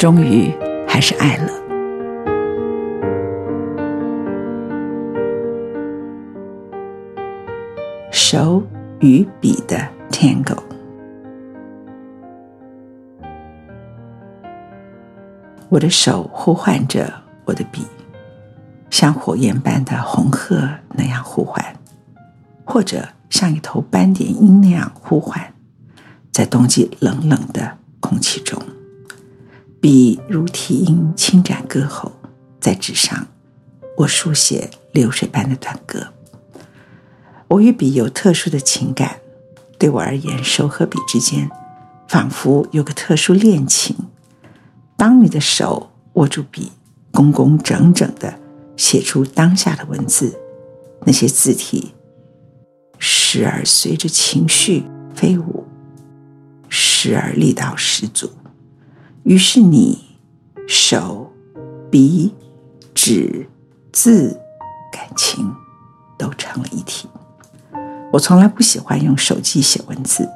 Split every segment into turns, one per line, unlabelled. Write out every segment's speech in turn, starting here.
终于还是爱了。手与笔的 Tango，我的手呼唤着我的笔，像火焰般的红鹤那样呼唤，或者像一头斑点鹰那样呼唤，在冬季冷冷的空气中。笔如啼鹰轻展歌喉，在纸上，我书写流水般的短歌。我与笔有特殊的情感，对我而言，手和笔之间仿佛有个特殊恋情。当你的手握住笔，工工整整地写出当下的文字，那些字体时而随着情绪飞舞，时而力道十足。于是你手、笔、纸、字、感情都成了一体。我从来不喜欢用手机写文字，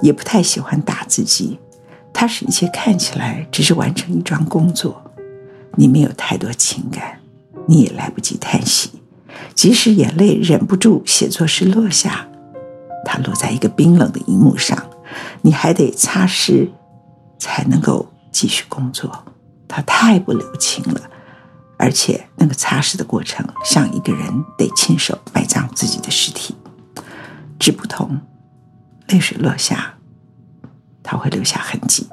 也不太喜欢打字机，它使一切看起来只是完成一桩工作。你没有太多情感，你也来不及叹息。即使眼泪忍不住写作时落下，它落在一个冰冷的荧幕上，你还得擦拭，才能够。继续工作，他太不留情了，而且那个擦拭的过程像一个人得亲手埋葬自己的尸体。纸不同，泪水落下，他会留下痕迹。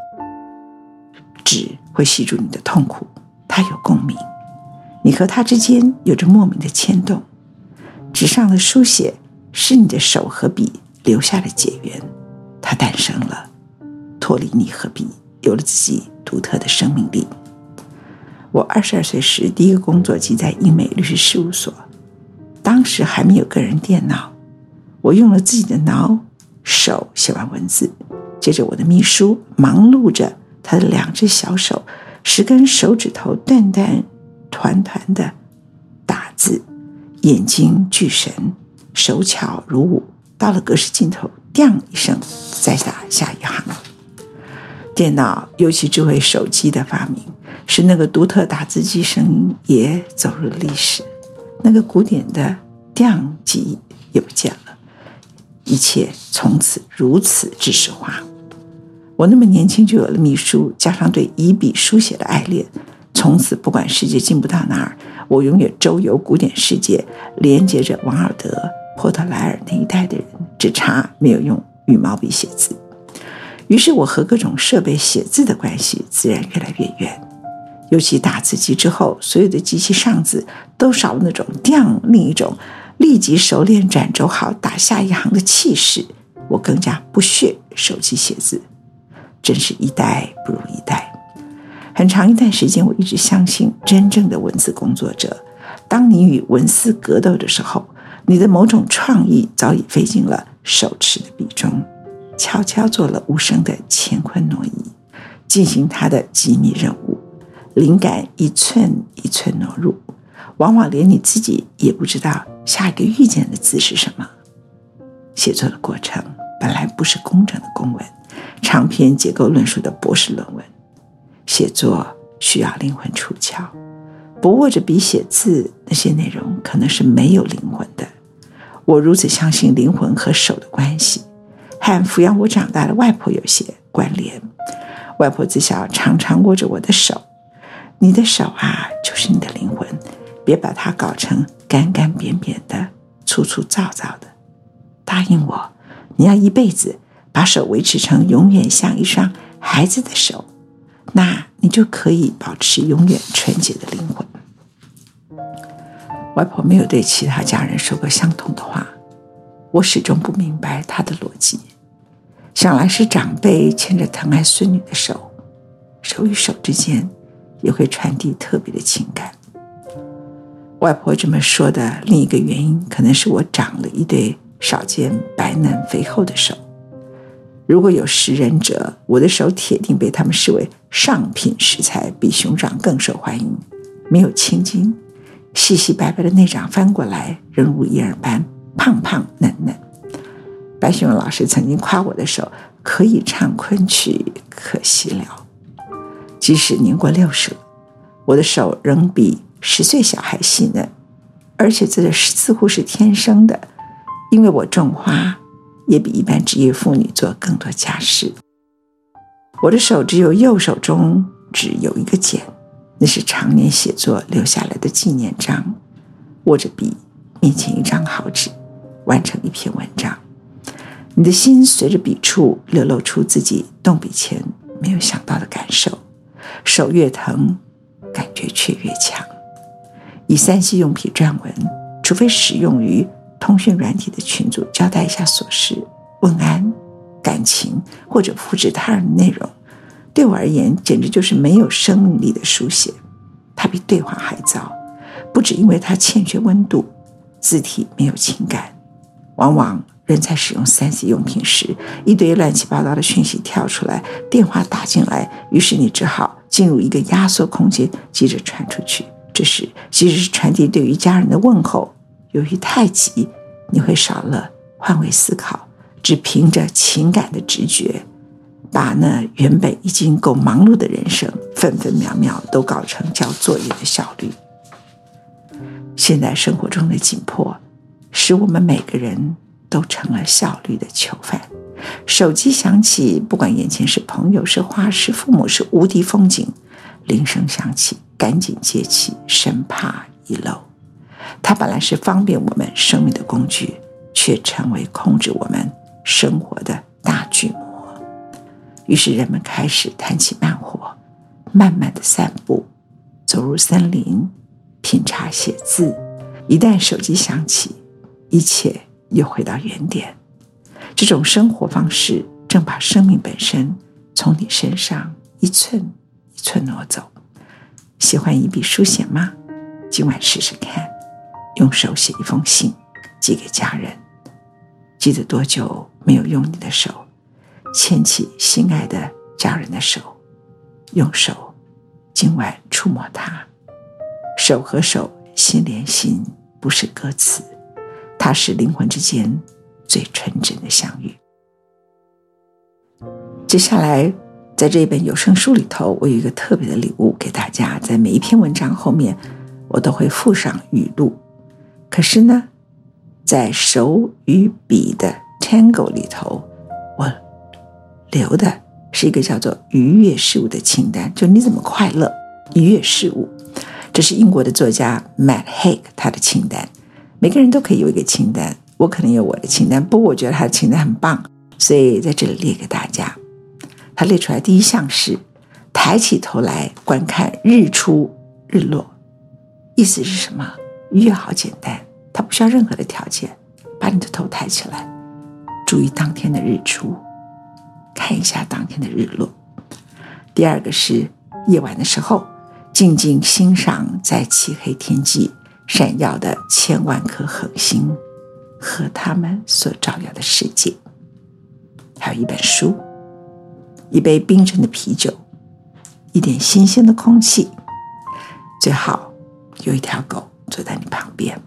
纸会吸住你的痛苦，它有共鸣，你和它之间有着莫名的牵动。纸上的书写是你的手和笔留下的结缘，它诞生了，脱离你和笔，有了自己。独特的生命力。我二十二岁时，第一个工作即在英美律师事务所，当时还没有个人电脑，我用了自己的脑手写完文字，接着我的秘书忙碌着，他的两只小手，十根手指头断断团团的打字，眼睛聚神，手巧如舞，到了格式尽头，叮一声，再打下一行。电脑，尤其智慧手机的发明，使那个独特打字机声音也走入了历史。那个古典的“钉”记忆也不见了，一切从此如此知识化。我那么年轻就有了秘书，加上对以笔书写的爱恋，从此不管世界进步到哪儿，我永远周游古典世界，连接着王尔德、波特莱尔那一代的人，只差没有用羽毛笔写字。于是我和各种设备写字的关系自然越来越远，尤其打字机之后，所有的机器上字都少了那种“叮”另一种立即熟练转轴好打下一行的气势。我更加不屑手机写字，真是一代不如一代。很长一段时间，我一直相信，真正的文字工作者，当你与文字格斗的时候，你的某种创意早已飞进了手持的笔中。悄悄做了无声的乾坤挪移，进行他的机密任务。灵感一寸一寸挪入，往往连你自己也不知道下一个遇见的字是什么。写作的过程本来不是工整的公文，长篇结构论述的博士论文。写作需要灵魂出窍，不握着笔写字，那些内容可能是没有灵魂的。我如此相信灵魂和手的关系，和抚养我长大的外婆有些关联。外婆自小常常握着我的手，你的手啊，就是你的灵魂，别把它搞成干干扁扁的、粗粗糙糙的。答应我，你要一辈子把手维持成永远像一双孩子的手，那你就可以保持永远纯洁的灵魂。外婆没有对其他家人说过相同的话，我始终不明白她的逻辑。想来是长辈牵着疼爱孙女的手，手与手之间也会传递特别的情感。外婆这么说的另一个原因，可能是我长了一对。少见白嫩肥厚的手，如果有食人者，我的手铁定被他们视为上品食材，比熊掌更受欢迎。没有青筋，细细白白的内掌翻过来，仍如婴儿般胖胖嫩嫩。白雪老师曾经夸我的手可以唱昆曲，可惜了。即使年过六十了，我的手仍比十岁小孩细嫩，而且这似乎是天生的。因为我种花，也比一般职业妇女做更多家事。我的手只有右手中只有一个茧，那是常年写作留下来的纪念章。握着笔，面前一张好纸，完成一篇文章。你的心随着笔触流露出自己动笔前没有想到的感受，手越疼，感觉却越强。以三 C 用品撰文，除非使用于。通讯软体的群组，交代一下琐事、问安、感情或者复制他人的内容，对我而言简直就是没有生命力的书写。它比对话还糟，不只因为它欠缺温度，字体没有情感。往往人在使用 3C 用品时，一堆乱七八糟的讯息跳出来，电话打进来，于是你只好进入一个压缩空间，急着传出去。这时，即使是传递对于家人的问候。由于太急，你会少了换位思考，只凭着情感的直觉，把那原本已经够忙碌的人生，分分秒秒都搞成交作业的效率。现在生活中的紧迫，使我们每个人都成了效率的囚犯。手机响起，不管眼前是朋友、是花、是父母、是无敌风景，铃声响起，赶紧接起，生怕遗漏。它本来是方便我们生命的工具，却成为控制我们生活的大巨魔。于是人们开始谈起慢活，慢慢的散步，走入森林，品茶写字。一旦手机响起，一切又回到原点。这种生活方式正把生命本身从你身上一寸一寸挪走。喜欢一笔书写吗？今晚试试看。用手写一封信，寄给家人。记得多久没有用你的手牵起心爱的家人的手？用手今晚触摸他，手和手心连心，不是歌词，它是灵魂之间最纯真的相遇。接下来，在这一本有声书里头，我有一个特别的礼物给大家，在每一篇文章后面，我都会附上语录。可是呢，在手与笔的 Tango 里头，我留的是一个叫做“愉悦事物”的清单，就你怎么快乐，愉悦事物。这是英国的作家 Matt Haig 他的清单。每个人都可以有一个清单，我可能有我的清单，不过我觉得他的清单很棒，所以在这里列给大家。他列出来第一项是抬起头来观看日出日落，意思是什么？越好简单。它不需要任何的条件，把你的头抬起来，注意当天的日出，看一下当天的日落。第二个是夜晚的时候，静静欣赏在漆黑天际闪耀的千万颗恒星和它们所照耀的世界。还有一本书，一杯冰镇的啤酒，一点新鲜的空气，最好有一条狗坐在你旁边。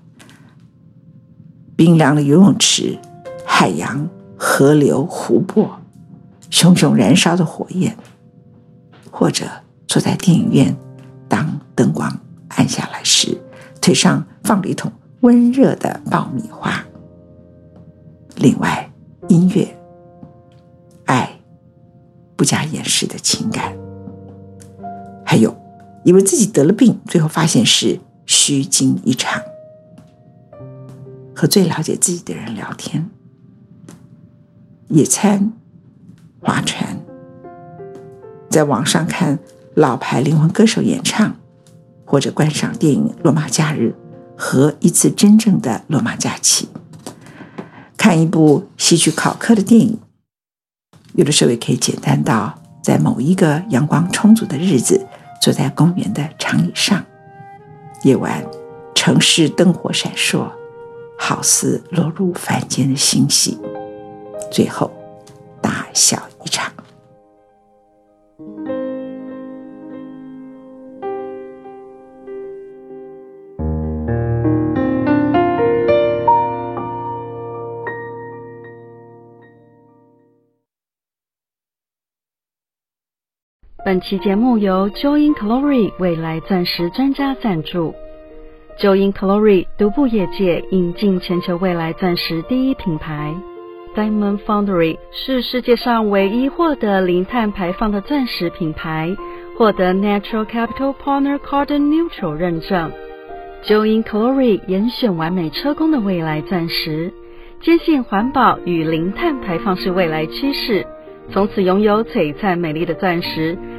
冰凉的游泳池、海洋、河流、湖泊，熊熊燃烧的火焰，或者坐在电影院，当灯光暗下来时，腿上放了一桶温热的爆米花。另外，音乐、爱、不加掩饰的情感，还有以为自己得了病，最后发现是虚惊一场。和最了解自己的人聊天、野餐、划船，在网上看老牌灵魂歌手演唱，或者观赏电影《罗马假日》和一次真正的罗马假期，看一部希区考克的电影，有的时候也可以简单到在某一个阳光充足的日子，坐在公园的长椅上，夜晚城市灯火闪烁。好似落入凡间的星系，最后大笑一场。
本期节目由 Joy in Glory 未来钻石专家赞助。Joy in Glory 独步业界，引进全球未来钻石第一品牌。Diamond Foundry 是世界上唯一获得零碳排放的钻石品牌，获得 Natural Capital Partner Carbon Neutral 认证。Joy in Glory 严选完美车工的未来钻石，坚信环保与零碳排放是未来趋势，从此拥有璀璨美丽的钻石，